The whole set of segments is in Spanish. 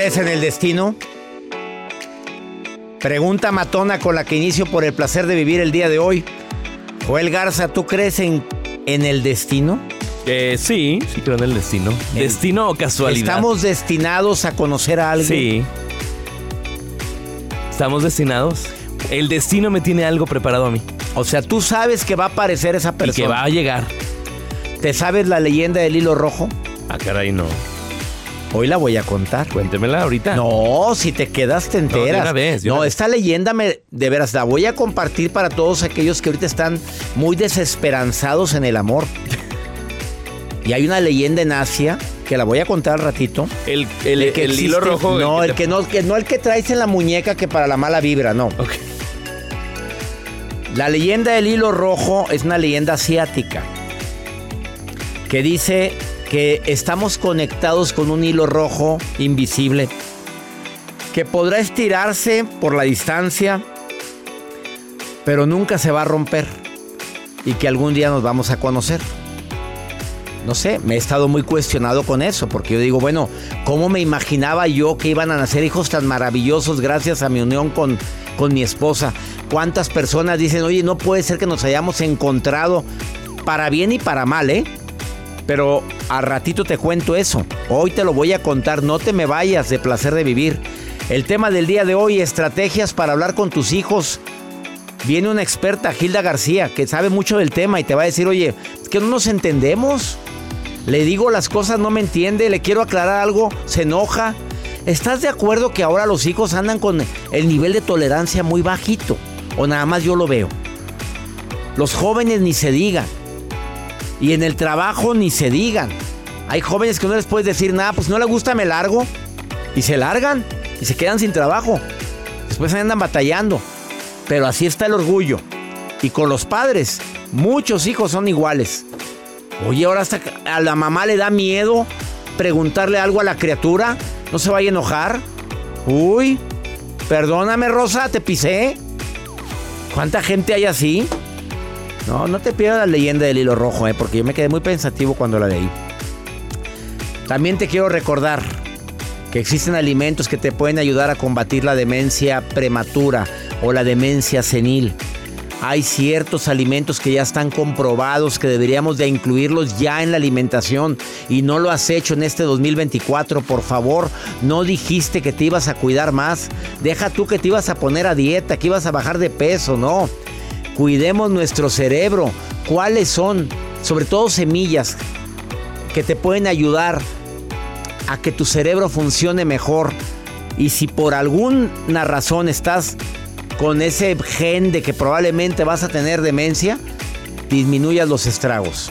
Crees en el destino? Pregunta matona con la que inicio por el placer de vivir el día de hoy. Joel Garza, ¿tú crees en, en el destino? Eh, sí, sí creo en el destino. ¿Destino o casualidad? ¿Estamos destinados a conocer a alguien? Sí. ¿Estamos destinados? El destino me tiene algo preparado a mí. O sea, tú sabes que va a aparecer esa persona. Y que va a llegar. ¿Te sabes la leyenda del hilo rojo? Ah, caray, no. Hoy la voy a contar. Cuéntemela ahorita. No, si te quedas te enteras. No, de una vez, de no una esta leyenda me, de veras la voy a compartir para todos aquellos que ahorita están muy desesperanzados en el amor. y hay una leyenda en Asia que la voy a contar al ratito. El, el, de que el hilo rojo. No, el te- que no, que no el que traes en la muñeca que para la mala vibra, no. Ok. La leyenda del hilo rojo es una leyenda asiática que dice que estamos conectados con un hilo rojo invisible que podrá estirarse por la distancia, pero nunca se va a romper y que algún día nos vamos a conocer. No sé, me he estado muy cuestionado con eso, porque yo digo, bueno, ¿cómo me imaginaba yo que iban a nacer hijos tan maravillosos gracias a mi unión con, con mi esposa? ¿Cuántas personas dicen, oye, no puede ser que nos hayamos encontrado para bien y para mal, ¿eh? Pero a ratito te cuento eso. Hoy te lo voy a contar, no te me vayas de placer de vivir. El tema del día de hoy, estrategias para hablar con tus hijos. Viene una experta, Gilda García, que sabe mucho del tema y te va a decir, oye, es que no nos entendemos. Le digo las cosas, no me entiende, le quiero aclarar algo, se enoja. ¿Estás de acuerdo que ahora los hijos andan con el nivel de tolerancia muy bajito? ¿O nada más yo lo veo? Los jóvenes ni se digan. Y en el trabajo ni se digan. Hay jóvenes que no les puedes decir nada, pues no le gusta, me largo. Y se largan y se quedan sin trabajo. Después andan batallando. Pero así está el orgullo. Y con los padres, muchos hijos son iguales. Oye, ahora hasta a la mamá le da miedo preguntarle algo a la criatura. No se vaya a enojar. Uy, perdóname Rosa, te pisé. ¿Cuánta gente hay así? No, no te pierdas la leyenda del hilo rojo, eh, porque yo me quedé muy pensativo cuando la leí. También te quiero recordar que existen alimentos que te pueden ayudar a combatir la demencia prematura o la demencia senil. Hay ciertos alimentos que ya están comprobados que deberíamos de incluirlos ya en la alimentación y no lo has hecho en este 2024, por favor. No dijiste que te ibas a cuidar más. Deja tú que te ibas a poner a dieta, que ibas a bajar de peso, no. Cuidemos nuestro cerebro. ¿Cuáles son? Sobre todo semillas que te pueden ayudar a que tu cerebro funcione mejor. Y si por alguna razón estás con ese gen de que probablemente vas a tener demencia, disminuyas los estragos.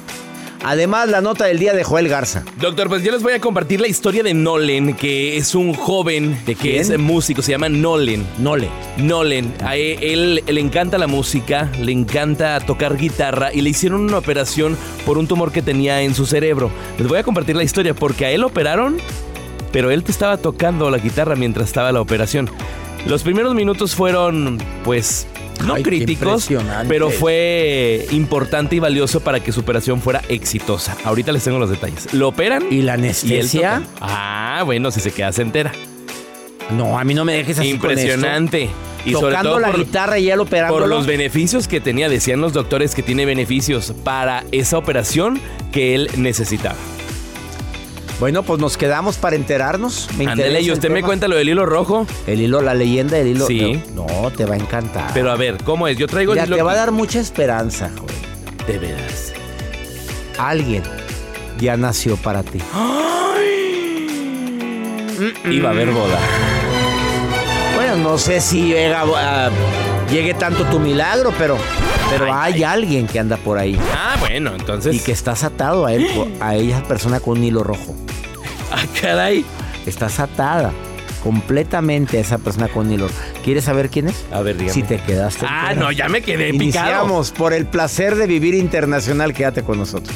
Además, la nota del día de Joel Garza. Doctor, pues yo les voy a compartir la historia de Nolen, que es un joven ¿De que quién? es músico, se llama Nolen. Nole. Nolen, a él, él le encanta la música, le encanta tocar guitarra y le hicieron una operación por un tumor que tenía en su cerebro. Les voy a compartir la historia porque a él operaron, pero él te estaba tocando la guitarra mientras estaba la operación. Los primeros minutos fueron, pues, no Ay, críticos, pero fue importante y valioso para que su operación fuera exitosa. Ahorita les tengo los detalles. Lo operan ¿Y la anestesia? Ah, bueno, si se queda se entera. No, a mí no me dejes así con esto. Impresionante. Y sobre Tocando todo la por- guitarra y él operándolo. por los beneficios que tenía, decían los doctores que tiene beneficios para esa operación que él necesitaba. Bueno, pues nos quedamos para enterarnos. Me interesa y usted me cuenta lo del hilo rojo. El hilo, la leyenda del hilo. Sí. No, te va a encantar. Pero a ver, ¿cómo es? Yo traigo Mira, el hilo. te va a dar mucha esperanza, joven. De veras. Alguien ya nació para ti. Iba a haber boda. Bueno, no sé si llega, ah, llegue tanto tu milagro, pero, pero hay alguien que anda por ahí Ah, bueno, entonces. y que estás atado a él, a esa persona con un hilo rojo. Ah, caray. Estás atada completamente a esa persona con hilo rojo. ¿Quieres saber quién es? A ver, dígame. Si te quedaste. Ah, fuera. no, ya me quedé picado. Iniciamos por el placer de vivir internacional. Quédate con nosotros.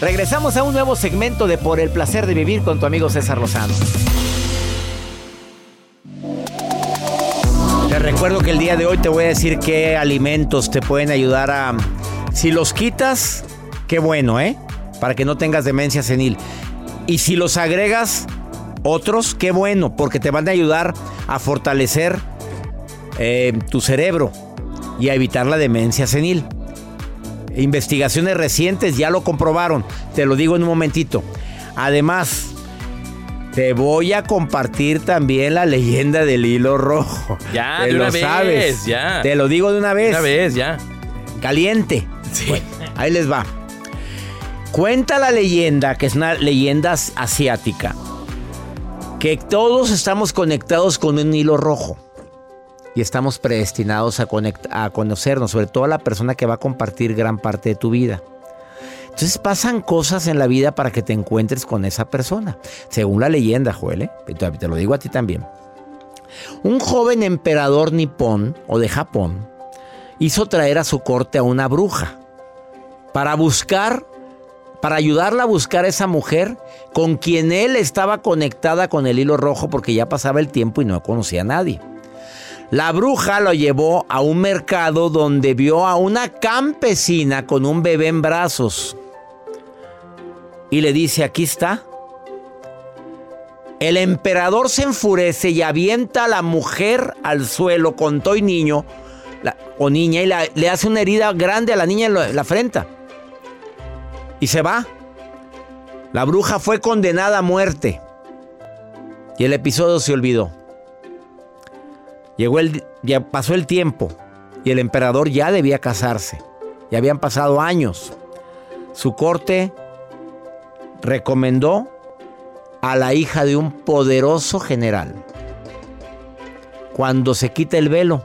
Regresamos a un nuevo segmento de Por el placer de vivir con tu amigo César Lozano. Te recuerdo que el día de hoy te voy a decir qué alimentos te pueden ayudar a... Si los quitas, qué bueno, ¿eh? Para que no tengas demencia senil. Y si los agregas otros, qué bueno, porque te van a ayudar a fortalecer eh, tu cerebro y a evitar la demencia senil. Investigaciones recientes ya lo comprobaron. Te lo digo en un momentito. Además, te voy a compartir también la leyenda del hilo rojo. Ya, Te de lo una vez, sabes. ya. Te lo digo de una vez. Una vez, ya. Caliente. Sí. Bueno, ahí les va. Cuenta la leyenda, que es una leyenda asiática, que todos estamos conectados con un hilo rojo y estamos predestinados a, a conocernos, sobre todo a la persona que va a compartir gran parte de tu vida. Entonces pasan cosas en la vida para que te encuentres con esa persona, según la leyenda, Joel, ¿eh? te te lo digo a ti también. Un joven emperador nipón o de Japón hizo traer a su corte a una bruja para buscar, para ayudarla a buscar a esa mujer con quien él estaba conectada con el hilo rojo porque ya pasaba el tiempo y no conocía a nadie. La bruja lo llevó a un mercado donde vio a una campesina con un bebé en brazos. Y le dice, aquí está. El emperador se enfurece y avienta a la mujer al suelo con todo y niño o niña y le hace una herida grande a la niña en la frente. Y se va. La bruja fue condenada a muerte. Y el episodio se olvidó. Llegó el, ya pasó el tiempo y el emperador ya debía casarse. Ya habían pasado años. Su corte recomendó a la hija de un poderoso general. Cuando se quita el velo,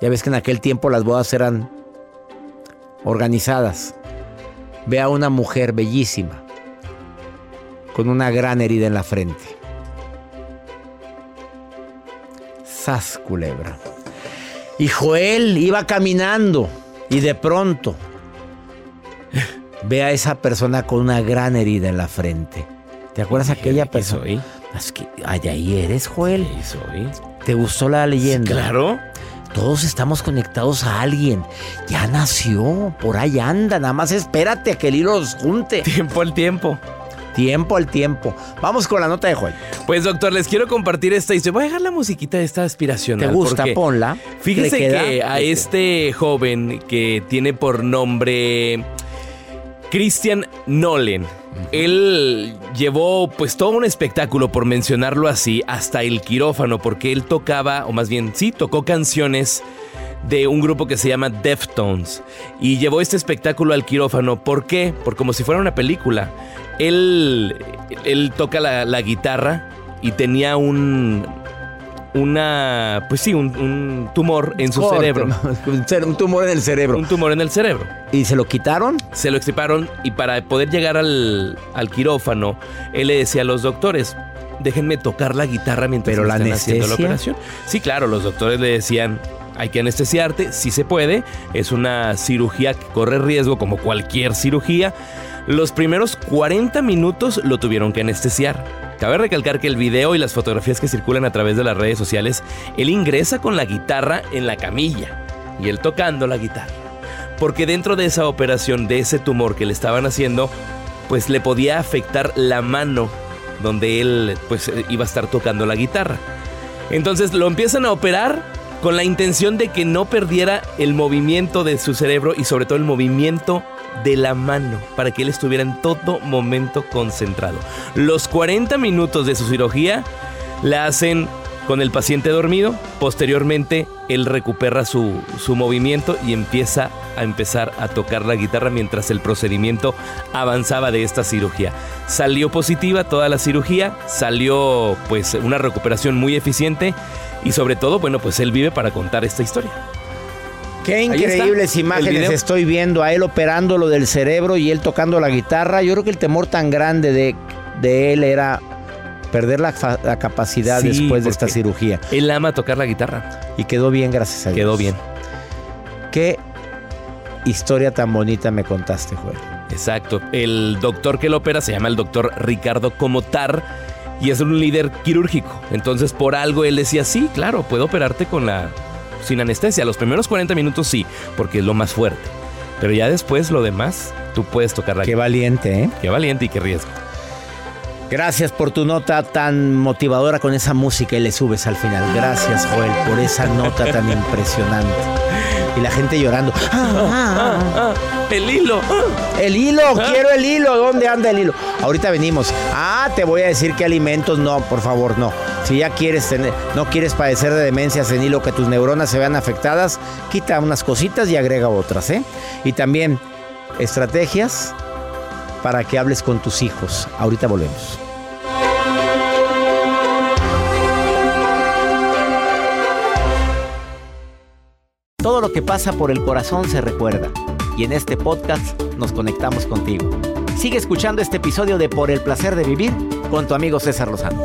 ya ves que en aquel tiempo las bodas eran organizadas. Ve a una mujer bellísima, con una gran herida en la frente. Sas, culebra. Y Joel iba caminando y de pronto ve a esa persona con una gran herida en la frente. ¿Te acuerdas aquella persona? Soy. Es que ay, ahí eres, Joel. Soy. ¿Te gustó la leyenda? Claro. Todos estamos conectados a alguien. Ya nació, por ahí anda. Nada más espérate a que el hilo los junte. Tiempo al tiempo. Tiempo al tiempo. Vamos con la nota de Joel. Pues doctor, les quiero compartir esta historia. Voy a dejar la musiquita de esta aspiracional. ¿Te gusta? Ponla. Fíjese que a ¿Le este joven que tiene por nombre Christian Nolan, él llevó pues todo un espectáculo, por mencionarlo así, hasta el quirófano, porque él tocaba, o más bien sí, tocó canciones de un grupo que se llama Deftones y llevó este espectáculo al quirófano. ¿Por qué? Por como si fuera una película. Él, él toca la, la guitarra y tenía un una pues sí, un, un tumor en su Corte, cerebro. Un tumor en el cerebro. Un tumor en el cerebro. ¿Y se lo quitaron? Se lo extirparon y para poder llegar al, al quirófano, él le decía a los doctores, déjenme tocar la guitarra mientras ¿Pero me la están haciendo la operación. Sí, claro, los doctores le decían, hay que anestesiarte, sí se puede, es una cirugía que corre riesgo como cualquier cirugía. Los primeros 40 minutos lo tuvieron que anestesiar. Cabe recalcar que el video y las fotografías que circulan a través de las redes sociales, él ingresa con la guitarra en la camilla y él tocando la guitarra. Porque dentro de esa operación, de ese tumor que le estaban haciendo, pues le podía afectar la mano donde él pues iba a estar tocando la guitarra. Entonces lo empiezan a operar con la intención de que no perdiera el movimiento de su cerebro y sobre todo el movimiento de la mano, para que él estuviera en todo momento concentrado. Los 40 minutos de su cirugía la hacen con el paciente dormido, posteriormente él recupera su, su movimiento y empieza a empezar a tocar la guitarra mientras el procedimiento avanzaba de esta cirugía. Salió positiva toda la cirugía, salió pues una recuperación muy eficiente y sobre todo, bueno, pues él vive para contar esta historia. Qué increíbles imágenes estoy viendo a él operando lo del cerebro y él tocando la guitarra. Yo creo que el temor tan grande de, de él era perder la, la capacidad Sí, después de esta cirugía. Él ama tocar la guitarra. Y quedó bien, gracias a Dios. Quedó bien. Qué historia tan bonita me contaste, Joel. Exacto. El doctor que lo opera se llama el doctor Ricardo Comotar y es un líder quirúrgico. Entonces, por algo él decía, sí, claro, puedo operarte con la sin anestesia. Los primeros 40 minutos sí, porque es lo más fuerte. Pero ya después lo demás, tú puedes tocar la Qué valiente, ¿eh? Qué valiente y qué riesgo. Gracias por tu nota tan motivadora con esa música y le subes al final. Gracias, Joel, por esa nota tan impresionante. Y la gente llorando. Ah, ah, el hilo. ah. El hilo, quiero el hilo. ¿Dónde anda el hilo? Ahorita venimos. Ah, te voy a decir qué alimentos no, por favor, no. Si ya quieres tener, no quieres padecer de demencia senil o que tus neuronas se vean afectadas, quita unas cositas y agrega otras, ¿eh? Y también estrategias para que hables con tus hijos. Ahorita volvemos. Todo lo que pasa por el corazón se recuerda. Y en este podcast nos conectamos contigo. Sigue escuchando este episodio de Por el placer de vivir con tu amigo César Lozano.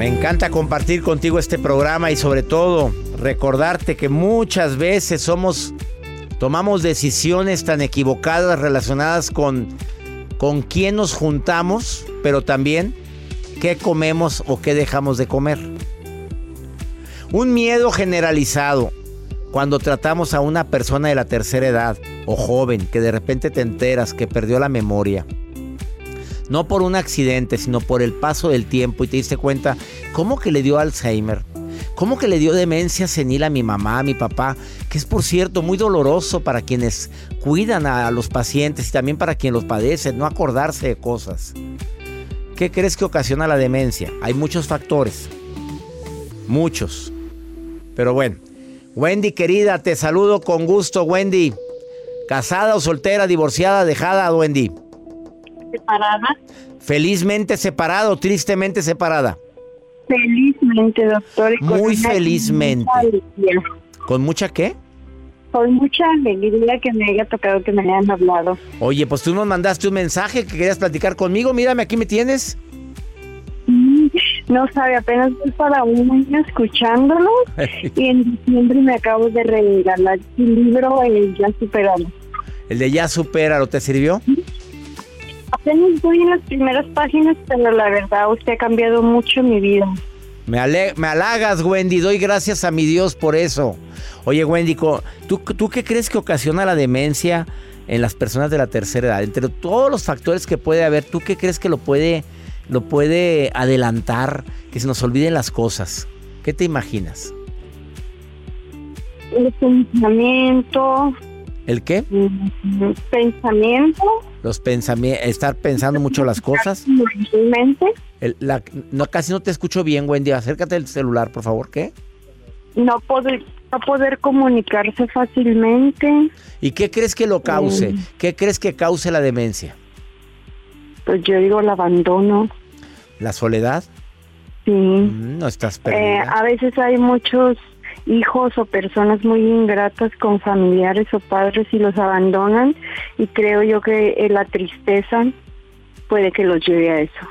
Me encanta compartir contigo este programa y sobre todo recordarte que muchas veces somos tomamos decisiones tan equivocadas relacionadas con con quién nos juntamos, pero también qué comemos o qué dejamos de comer. Un miedo generalizado cuando tratamos a una persona de la tercera edad o joven que de repente te enteras que perdió la memoria. No por un accidente, sino por el paso del tiempo y te diste cuenta, ¿cómo que le dio Alzheimer? ¿Cómo que le dio demencia senil a mi mamá, a mi papá? Que es por cierto muy doloroso para quienes cuidan a los pacientes y también para quien los padece, no acordarse de cosas. ¿Qué crees que ocasiona la demencia? Hay muchos factores. Muchos. Pero bueno, Wendy, querida, te saludo con gusto, Wendy. ¿Casada o soltera, divorciada, dejada, Wendy? Separada. Felizmente separada o tristemente separada. Felizmente, doctor. Muy felizmente. ¿Con mucha qué? Con mucha alegría que me haya tocado que me hayan hablado. Oye, pues tú nos mandaste un mensaje que querías platicar conmigo. Mírame, aquí me tienes. Mm, no sabe, apenas estoy para un año escuchándolo y en diciembre me acabo de regalar el libro el Ya Superado. ¿El de Ya Superado te sirvió? Apenas voy en las primeras páginas, pero la verdad usted ha cambiado mucho mi vida. Me, me halagas, Wendy. Doy gracias a mi Dios por eso. Oye, Wendy, ¿tú, ¿tú qué crees que ocasiona la demencia en las personas de la tercera edad? Entre todos los factores que puede haber, ¿tú qué crees que lo puede, lo puede adelantar? Que se nos olviden las cosas. ¿Qué te imaginas? El pensamiento. ¿El qué? Pensamiento. Los pensamientos, estar pensando mucho las cosas. la, no, casi no te escucho bien, Wendy. Acércate el celular, por favor. ¿Qué? No poder, no poder comunicarse fácilmente. ¿Y qué crees que lo cause? ¿Qué crees que cause la demencia? Pues yo digo el abandono. ¿La soledad? Sí. Mm, no estás perdida. Eh, a veces hay muchos hijos o personas muy ingratas con familiares o padres y los abandonan y creo yo que eh, la tristeza puede que los lleve a eso.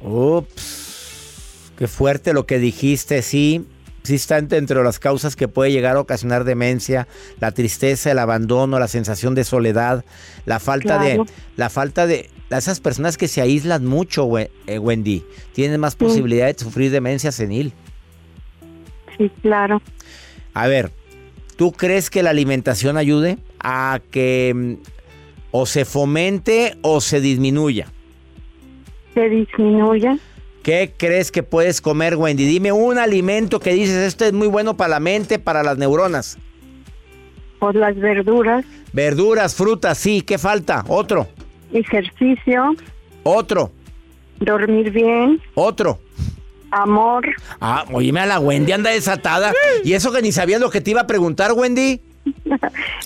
Ups, qué fuerte lo que dijiste, sí. Sí está entre las causas que puede llegar a ocasionar demencia, la tristeza, el abandono, la sensación de soledad, la falta de la falta de esas personas que se aíslan mucho, eh, Wendy, tienen más posibilidad de sufrir demencia senil. Sí, claro. A ver, ¿tú crees que la alimentación ayude a que mm, o se fomente o se disminuya? Se disminuya. ¿Qué crees que puedes comer, Wendy? Dime un alimento que dices, esto es muy bueno para la mente, para las neuronas. Por las verduras. Verduras, frutas, sí. ¿Qué falta? Otro. Ejercicio. Otro. Dormir bien. Otro. Amor. Ah, oíme a la Wendy, anda desatada. ¿Y eso que ni sabías lo que te iba a preguntar, Wendy?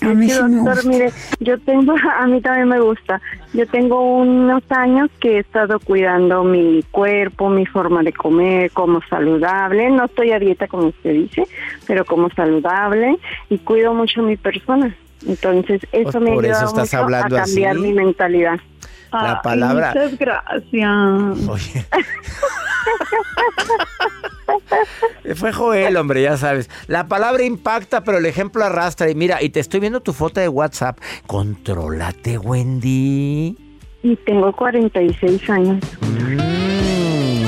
a mí doctor, mire, yo tengo, a mí también me gusta. Yo tengo unos años que he estado cuidando mi cuerpo, mi forma de comer, como saludable. No estoy a dieta como usted dice, pero como saludable y cuido mucho mi persona. Entonces, eso pues me ayuda mucho a cambiar mi mentalidad. La palabra. muchas gracias. Oye. Fue Joel, hombre, ya sabes. La palabra impacta, pero el ejemplo arrastra. Y mira, y te estoy viendo tu foto de WhatsApp. Contrólate, Wendy. Y tengo 46 años. Mm,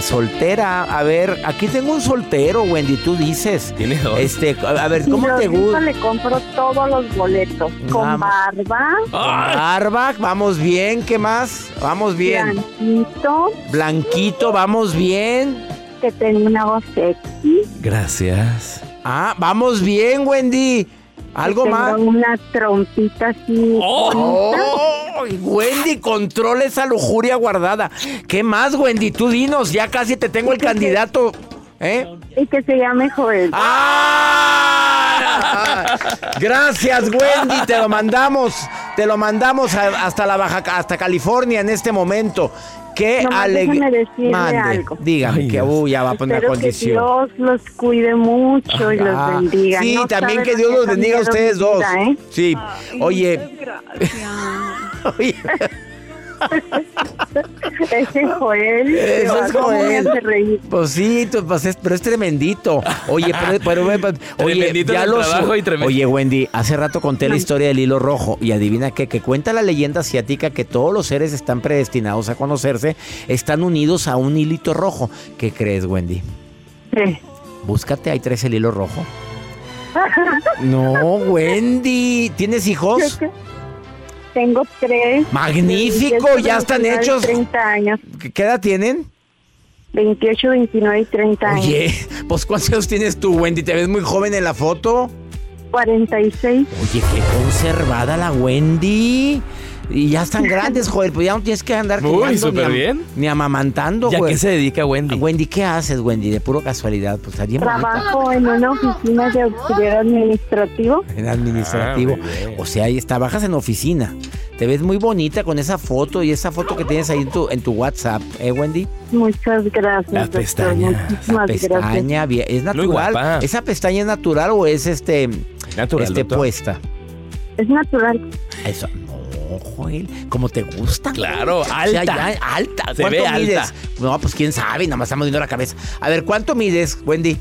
soltera. A ver, aquí tengo un soltero, Wendy, tú dices. Tienes dos. Este, a ver, ¿cómo te gusta? le compro todos los boletos. Con barba. Barba, vamos bien. ¿Qué más? Vamos bien. Blanquito. Blanquito, vamos bien que tengo una voz sexy. Gracias. Ah, vamos bien, Wendy. ¿Algo tengo más? una trompita así. Oh, Wendy, controla esa lujuria guardada. ¿Qué más, Wendy? Tú dinos, ya casi te tengo el candidato. ¿Eh? Y que se llame Joel. ¡Ah! Gracias, Wendy. Te lo mandamos. Te lo mandamos hasta la Baja, hasta California en este momento. Qué alegría. algo. Dígame que uh, ya va a poner Espero condición. Que Dios los cuide mucho y los Ah, bendiga. Sí, No también que Dios lo los bendiga a ustedes dos. vida, ¿eh? Sí. Oye. Oye. Ese Joel. Eso es ¿cómo me Joel. Pues sí, tú, pues es- pero es tremendito. Oye, pero, pero- pero- oye, el lo trabajo su- y tremendo- Oye, Wendy, hace rato conté la historia del hilo rojo y adivina qué, que cuenta la leyenda asiática que todos los seres están predestinados a conocerse, están unidos a un hilito rojo. ¿Qué crees, Wendy? Sí. Búscate, ahí traes el hilo rojo. No, Wendy, ¿tienes hijos? Tengo tres. Magnífico, ya están 29 y hechos. 30 años. ¿Qué qué edad tienen? 28, 29 y 30 años. Oye, pues ¿cuántos años tienes tú, Wendy? ¿Te ves muy joven en la foto? 46. Oye, qué conservada la Wendy. Y ya están grandes, Joel, pues ya no tienes que andar Uy, súper bien. ni amamantando, ¿Y a qué se dedica Wendy? Wendy, ¿qué haces, Wendy? De puro casualidad, pues estaría bonita. Trabajo en una oficina de auxiliar administrativo. En administrativo. Ah, o sea, ahí trabajas en oficina. Te ves muy bonita con esa foto y esa foto que tienes ahí en tu, en tu WhatsApp, ¿eh, Wendy? Muchas gracias. Las doctor. pestañas. La Muchísimas gracias. pestaña, bien, ¿es natural? ¿Esa pestaña es natural o es este, Natural, este doctor. puesta? Es natural. Eso, Joel, como te gusta. Claro, O sea, alta. ya, alta. Se ¿Cuánto ve alta. mides? No, pues quién sabe, nada más estamos viendo la cabeza. A ver, ¿cuánto mides, Wendy?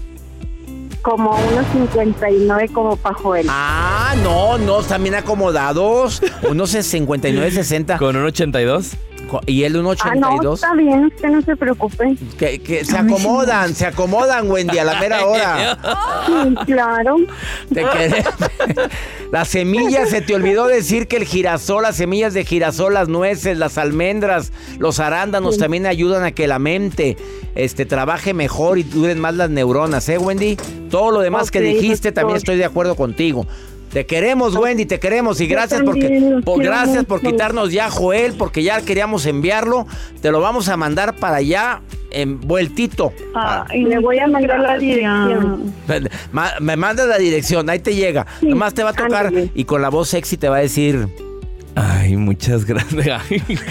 Como unos 59 como pajuelo. Ah, no, no, están bien acomodados. Unos 59, 60. ¿Con un 82? Y él un Ah, no, 82. está bien, usted no se preocupe. Que, que se acomodan, se acomodan, Wendy, a la mera hora. Sí, claro. Te Las semillas, se te olvidó decir que el girasol, las semillas de girasol, las nueces, las almendras, los arándanos también ayudan a que la mente este, trabaje mejor y duren más las neuronas, ¿eh, Wendy? Todo lo demás que Ok, dijiste doctor. también estoy de acuerdo contigo. Te queremos, Wendy, te queremos y gracias porque también por, gracias por quitarnos ya Joel, porque ya queríamos enviarlo. Te lo vamos a mandar para allá en vueltito. Ah, y le voy a mandar la dirección. Ma- Me manda la dirección, ahí te llega. Sí, Nomás te va a tocar ándale. y con la voz sexy te va a decir. Ay, muchas gracias.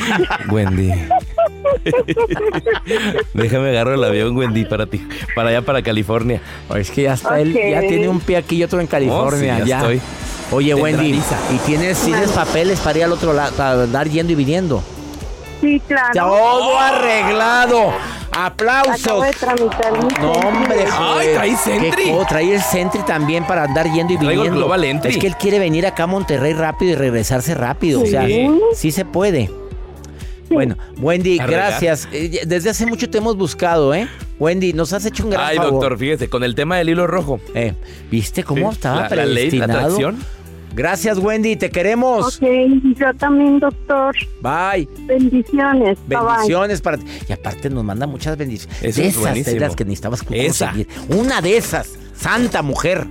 Wendy. Déjame agarrar el avión, Wendy, para ti, para allá, para California. "Oh, es que ya está él, ya tiene un pie aquí y otro en California. Oh, sí, ya estoy. Oye, Wendy. ¿y tienes, tienes papeles para ir al otro lado, para andar yendo y viniendo? Sí, claro. Todo arreglado. ¡Aplausos! Acabo de tramitar mi No, hombre. Ay, trae Sentry. Trae el Sentry también para andar yendo y Traigo el viniendo. Global Entry. Es que él quiere venir acá a Monterrey rápido y regresarse rápido. O sea, Sí. sí se puede. Bueno, Wendy, Arreglar. gracias. Eh, Desde hace mucho te hemos buscado, ¿eh? Wendy, nos has hecho un gran Ay, favor. doctor, fíjese, con el tema del hilo rojo. Eh, ¿Viste cómo Sí, estaba la- la ley, la predestinado? atracción. Gracias, Wendy, te queremos. Ok, yo también, doctor. Bye. Bendiciones. Bye. Bendiciones para ti. Y aparte nos manda muchas bendiciones. Eso de es esas buenísimo. de las que necesitabas Esa. conseguir. Una de esas. Santa mujer.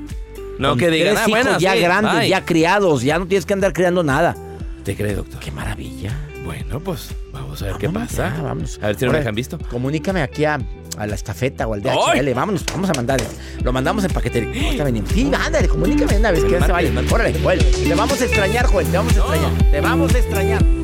No, Con que digan, tres ah, bueno, ya sí, grandes, bye. ya criados. Ya no tienes que andar criando nada. ¿Te cree, doctor? Qué maravilla. Bueno, pues vamos a ver qué Vámonos pasa. ya, vámonos. A ver si no me Ahora, dejan visto. Comunícame aquí a, a la estafeta o al DHL. ¡Ay! Vámonos, vamos a mandar. Lo mandamos en paquetería. Ahorita venimos. Sí, ándale, comunícame una vez que ya se vaya. Órale, Joel. Te vamos a extrañar, Joel. Te vamos a extrañar. Te vamos a extrañar.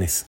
Quiñones.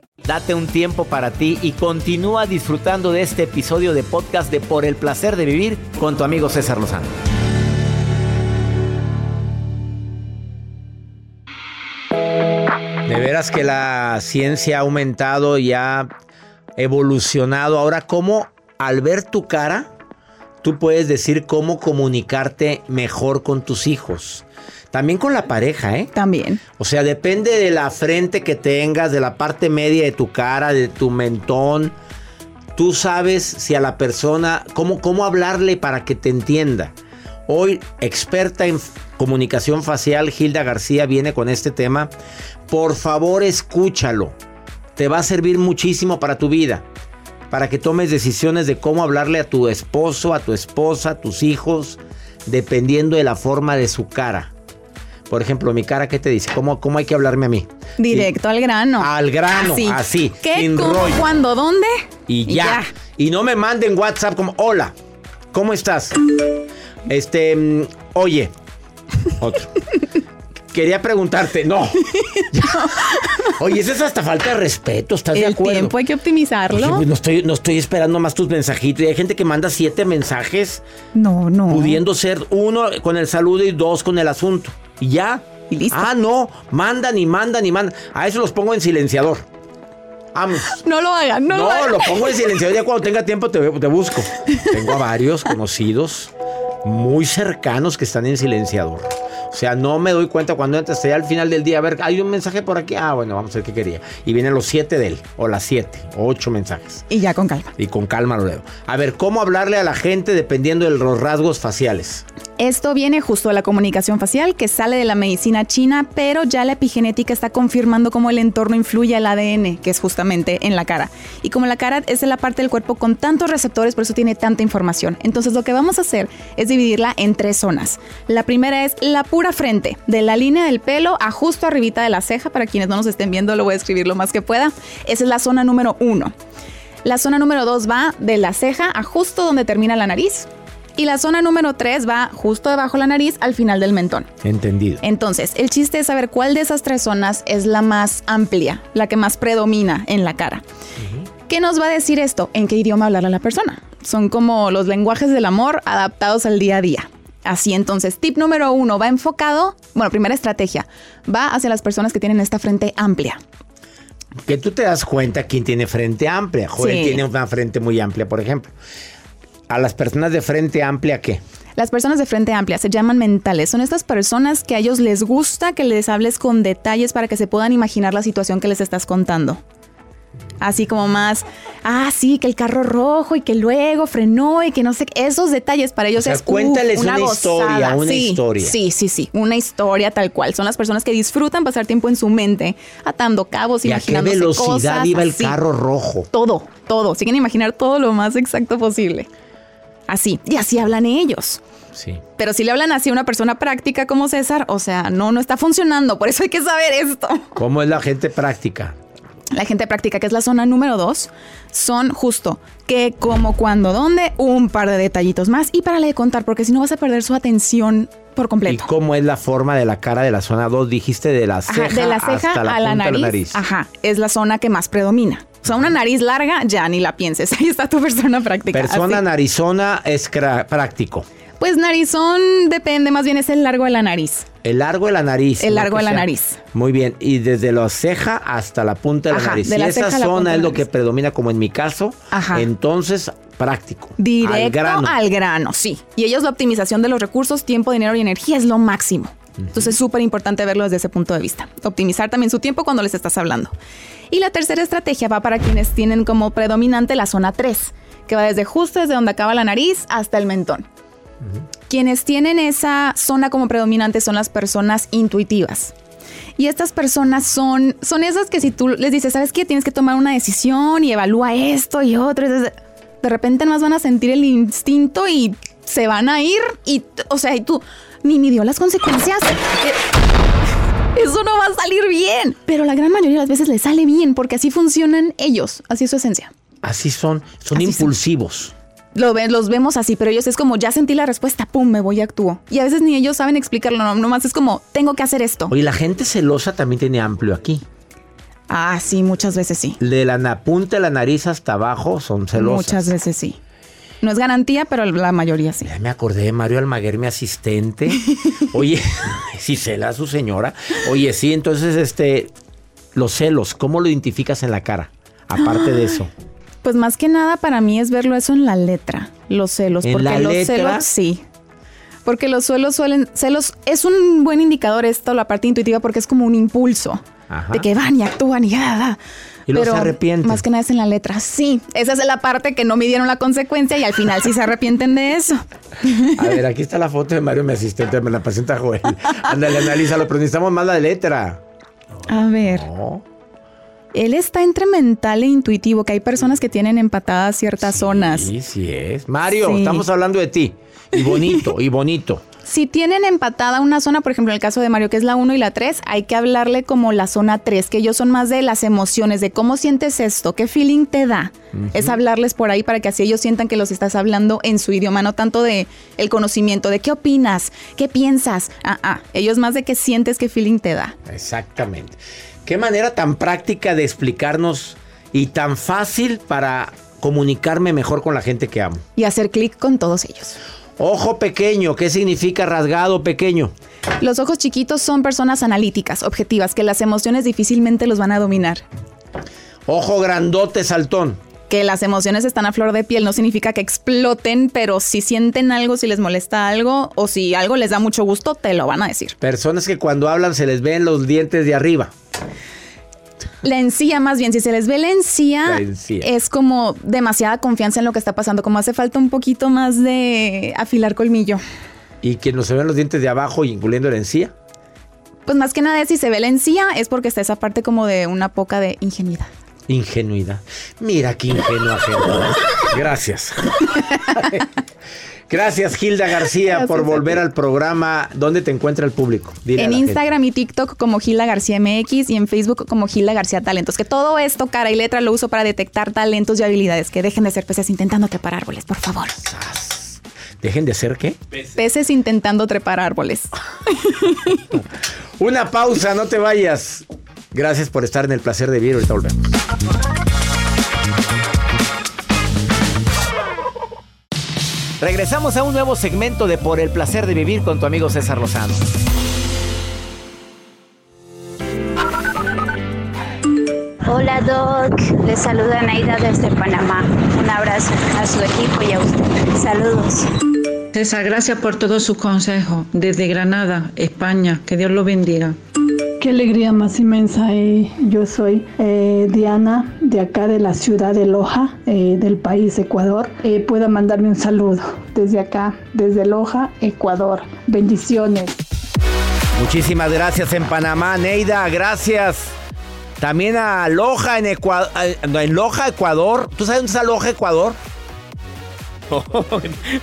Date un tiempo para ti y continúa disfrutando de este episodio de podcast de Por el placer de vivir con tu amigo César Lozano. De veras que la ciencia ha aumentado y ha evolucionado. Ahora, ¿cómo al ver tu cara, tú puedes decir cómo comunicarte mejor con tus hijos? También con la pareja, ¿eh? También. O sea, depende de la frente que tengas, de la parte media de tu cara, de tu mentón. Tú sabes si a la persona, cómo, cómo hablarle para que te entienda. Hoy, experta en comunicación facial, Hilda García viene con este tema. Por favor, escúchalo. Te va a servir muchísimo para tu vida. Para que tomes decisiones de cómo hablarle a tu esposo, a tu esposa, a tus hijos, dependiendo de la forma de su cara. Por ejemplo, mi cara, ¿qué te dice? ¿Cómo, cómo hay que hablarme a mí? Directo al grano. Al grano, así, ¿Qué? ¿Cómo? rollo. ¿Cuándo? ¿Dónde? Y ya. Y no me manden WhatsApp como, hola, ¿cómo estás? Este, mm, oye, otro. quería preguntarte, no. Oye, eso es hasta falta de respeto, ¿estás de El acuerdo? tiempo hay que optimizarlo. Oye, pues no estoy, no estoy esperando más tus mensajitos. Y hay gente que manda siete mensajes No, no. pudiendo ser uno con el saludo y dos con el asunto. Y ya. Y listo. Ah, no. Mandan y mandan y mandan. A eso los pongo en silenciador. Vamos. No lo hagan, no, lo No, hagan. lo pongo en silenciador. Ya cuando tenga tiempo te, te busco. Tengo a varios conocidos muy cercanos que están en silenciador. O sea, no me doy cuenta cuando entras hasta allá al final del día. A ver, hay un mensaje por aquí. Ah, bueno, vamos a ver qué quería. Y vienen los siete de él, o las siete, o ocho mensajes. Y ya con calma. Y con calma lo leo. A ver, ¿cómo hablarle a la gente dependiendo de los rasgos faciales? Esto viene justo de la comunicación facial que sale de la medicina china, pero ya la epigenética está confirmando cómo el entorno influye al ADN, que es justamente en la cara. Y como la cara es la parte del cuerpo con tantos receptores, por eso tiene tanta información. Entonces lo que vamos a hacer es dividirla en tres zonas. La primera es la pura frente, de la línea del pelo a justo arribita de la ceja. Para quienes no nos estén viendo, lo voy a escribir lo más que pueda. Esa es la zona número uno. La zona número dos va de la ceja a justo donde termina la nariz. Y la zona número 3 va justo debajo de la nariz al final del mentón. Entendido. Entonces, el chiste es saber cuál de esas tres zonas es la más amplia, la que más predomina en la cara. ¿Qué nos va a decir esto? ¿En qué idioma hablar a la persona? Son como los lenguajes del amor adaptados al día a día. Así entonces, tip número uno va enfocado, bueno, primera estrategia, va hacia las personas que tienen esta frente amplia. Que tú te das cuenta quién tiene frente amplia. Joel Sí. tiene una frente muy amplia, por ejemplo. A las personas de frente amplia, ¿qué? Las personas de frente amplia se llaman mentales. Son estas personas que a ellos les gusta que les hables con detalles para que se puedan imaginar la situación que les estás contando. Así como más, ah, sí, que el carro rojo y que luego frenó y que no sé, esos detalles para ellos O sea, es cuéntales una gozada. historia, una Sí, historia. Sí, sí, sí, una historia tal cual. Son las personas que disfrutan pasar tiempo en su mente, atando cabos, ¿Y a qué velocidad cosas, iba el así. carro rojo? Todo, todo. Siguen imaginar todo lo más exacto posible. Así. Y así hablan ellos. Sí. Pero si le hablan así a una persona práctica como César, o sea, no, no está funcionando. Por eso hay que saber esto. ¿Cómo es la gente práctica? La gente práctica, que es la zona número dos, son justo que, como, cuándo, dónde, un par de detallitos más y para de contar, porque si no vas a perder su atención por ¿Y completo. cómo es la forma de la cara de la zona 2? Dijiste de la ceja, Ajá, de la ceja hasta a la punta nariz, la nariz. Ajá, es la zona que más predomina. O sea, una nariz larga, ya ni la pienses. Ahí está tu persona práctica. Persona Así. narizona es práctico. Pues narizón depende, más bien es el largo de la nariz. El largo de la nariz. El largo de la sea- nariz. Muy bien. Y desde la ceja hasta la punta de la Ajá, nariz. de si esa zona es lo que predomina, como en mi caso, Ajá. entonces práctico. Directo al grano. sí. Y ellos la optimización de los recursos, tiempo, dinero y energía es lo máximo. Entonces es súper importante verlo desde ese punto de vista. Optimizar también su tiempo cuando les estás hablando. Y la tercera estrategia va para quienes tienen como predominante la zona 3, que va desde justo desde donde acaba la nariz hasta el mentón. Quienes tienen esa zona como predominante son las personas intuitivas. Y estas personas son, son esas que si tú les dices, ¿sabes qué? Tienes que tomar una decisión y evalúa esto y otro. De repente más van a sentir el instinto y se van a ir. Y, o sea, y tú ni midió las consecuencias. Eh, Eso no va a salir bien. Pero la gran mayoría de las veces les sale bien porque así funcionan ellos. Así es su esencia. Así son, son impulsivos. Lo ven, los vemos así, pero ellos es como, ya sentí la respuesta, pum, me voy y actúo. Y a veces ni ellos saben explicarlo, no, nomás es como, tengo que hacer esto. Oye, la gente celosa también tiene amplio aquí. Ah, sí, muchas veces sí. De la punta de la nariz hasta abajo son celosas. Muchas veces sí. No es garantía, pero la mayoría sí. Ya me acordé de Mario Almaguer, mi asistente. Oye, si cela a su señora. Oye, sí, entonces, este, los celos, ¿cómo lo identificas en la cara? Aparte de eso. Pues más que nada para mí es verlo eso en la letra, los celos. ¿En porque la los letra? celos, sí. Porque los celos suelen, celos es un buen indicador esto, la parte intuitiva, porque es como un impulso. Ajá. De que van y actúan y ya, ya. Y Pero se arrepienten. Más que nada es en la letra, sí. Esa es la parte que no midieron la consecuencia y al final sí se arrepienten de eso. A ver, aquí está la foto de Mario, mi asistente, me la presenta Joel. Ándale, analízalo, pero necesitamos más la letra. A ver. Él está entre mental e intuitivo, que hay personas que tienen empatadas ciertas zonas. Sí, sí es. Mario, Sí. estamos hablando de ti. Y bonito, y bonito. Si tienen empatada una zona, por ejemplo, en el caso de Mario, que es la 1 y la 3, hay que hablarle como la zona 3, que ellos son más de las emociones, de cómo sientes esto, qué feeling te da. Es hablarles por ahí para que así ellos sientan que los estás hablando en su idioma, no tanto de el conocimiento, de qué opinas, qué piensas. Ah, ah, ellos más de qué sientes, qué feeling te da. Exactamente. Qué manera tan práctica de explicarnos y tan fácil para comunicarme mejor con la gente que amo. Y hacer clic con todos ellos. Ojo pequeño, ¿qué significa rasgado pequeño? Los ojos chiquitos son personas analíticas, objetivas, que las emociones difícilmente los van a dominar. Ojo grandote saltón. Que las emociones están a flor de piel no significa que exploten, pero si sienten algo, si les molesta algo o si algo les da mucho gusto, te lo van a decir. Personas que cuando hablan se les ven los dientes de arriba. La encía, más bien, si se les ve la encía, La encía. es como demasiada confianza en lo que está pasando, como hace falta un poquito más de afilar colmillo. Y que no se ven los dientes de abajo, incluyendo la encía. Pues más que nada, si se ve la encía, es porque está esa parte como de una poca de ingenuidad. Ingenuidad. Mira qué ingenua gente. Gracias. Gracias, Gilda García, Gracias por volver al programa. ¿Dónde te encuentra el público? Dile en gente. Instagram y TikTok como Gila García MX y en Facebook como Gila García Talentos. Que todo esto, cara y letra, lo uso para detectar talentos y habilidades. Que dejen de ser peces intentando trepar árboles, por favor. Dejen de ser qué? Peces intentando trepar árboles. Una pausa, no te vayas. Gracias por estar en el placer de vivir. Ahorita volvemos. Regresamos a un nuevo segmento de Por el placer de vivir con tu amigo César Lozano. Hola Doc, les saluda Naida desde Panamá. Un abrazo a su equipo y a usted. Saludos. César, gracias por todo su consejo. Desde Granada, España. Que Dios lo bendiga. Qué alegría más inmensa. eh. Yo soy eh, Diana, de acá de la ciudad de Loja, eh, del país Ecuador. Eh, pueda mandarme un saludo desde acá, desde Loja, Ecuador. Bendiciones. Muchísimas gracias en Panamá, Neida, gracias. También a Loja en Ecuador, en Loja, Ecuador. ¿Tú sabes dónde está Loja, Ecuador?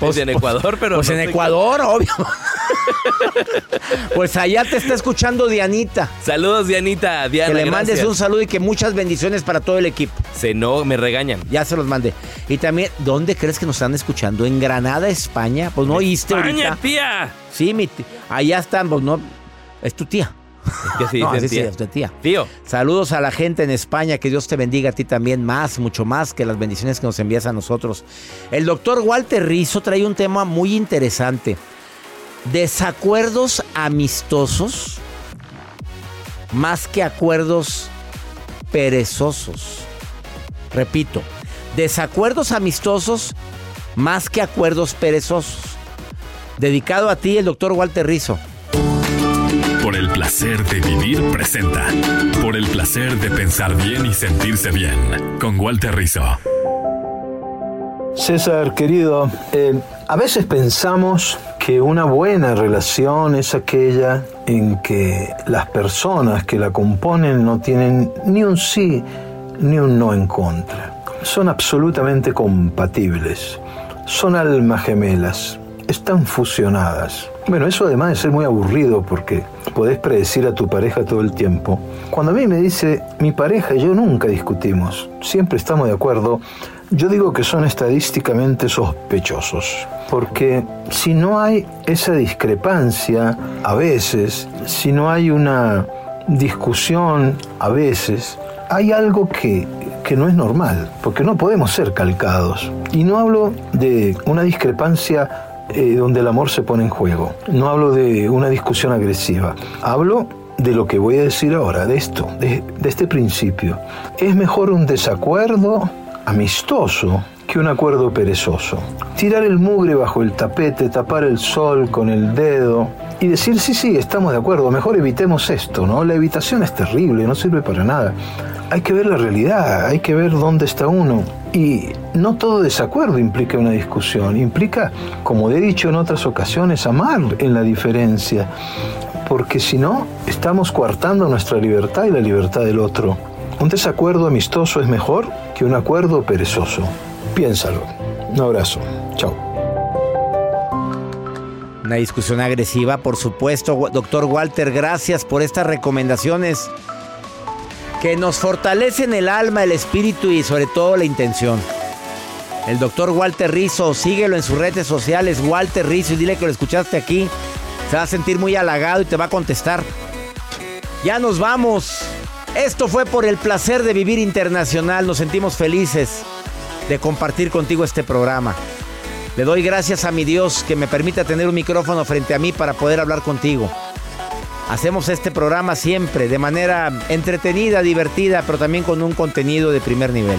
Pues en Ecuador, pero. Pues no en Ecuador, obvio. pues allá te está escuchando Dianita. Saludos, Dianita. Diana, que le mandes un saludo y que muchas bendiciones para todo el equipo. Se no, me regañan. Ya se los mandé. Y también, ¿dónde crees que nos están escuchando? ¿En Granada, España? Pues no oíste España, ahorita. tía. Sí, mi tía. Allá están, pues no. Es tu tía. Que no, tía. tía. Tío. Saludos a la gente en España, que Dios te bendiga a ti también más, mucho más que las bendiciones que nos envías a nosotros. El doctor Walter Rizzo trae un tema muy interesante. Desacuerdos amistosos más que acuerdos perezosos. Repito, desacuerdos amistosos más que acuerdos perezosos. Dedicado a ti, el doctor Walter Rizzo. Placer de vivir presenta. Por el placer de pensar bien y sentirse bien. Con Walter Rizzo. César, querido, eh, a veces pensamos que una buena relación es aquella en que las personas que la componen no tienen ni un sí ni un no en contra. Son absolutamente compatibles. Son almas gemelas. Están fusionadas. Bueno, eso además de ser muy aburrido porque podés predecir a tu pareja todo el tiempo. Cuando a mí me dice mi pareja y yo nunca discutimos, siempre estamos de acuerdo, yo digo que son estadísticamente sospechosos, porque si no hay esa discrepancia a veces, si no hay una discusión a veces, hay algo que, que no es normal, porque no podemos ser calcados. Y no hablo de una discrepancia eh, donde el amor se pone en juego, no hablo de una discusión agresiva, hablo de lo que voy a decir ahora, de esto, de, de este principio. Es mejor un desacuerdo amistoso que un acuerdo perezoso. Tirar el mugre bajo el tapete, tapar el sol con el dedo y decir, sí, sí, estamos de acuerdo, mejor evitemos esto, ¿no? La evitación es terrible, no sirve para nada. Hay que ver la realidad, hay que ver dónde está uno. Y no todo desacuerdo implica una discusión, implica, como he dicho en otras ocasiones, amar en la diferencia, porque si no, estamos coartando nuestra libertad y la libertad del otro. Un desacuerdo amistoso es mejor que un acuerdo perezoso. Piénsalo. Un abrazo. Chao. Una discusión agresiva, por supuesto. Doctor Walter, gracias por estas recomendaciones que nos fortalecen el alma, el espíritu y sobre todo la intención. El doctor Walter Rizzo, síguelo en sus redes sociales, Walter Rizzo, y dile que lo escuchaste aquí. Se va a sentir muy halagado y te va a contestar. Ya nos vamos. Esto fue por el placer de vivir internacional. Nos sentimos felices de compartir contigo este programa. Le doy gracias a mi Dios que me permita tener un micrófono frente a mí para poder hablar contigo. Hacemos este programa siempre de manera entretenida, divertida, pero también con un contenido de primer nivel.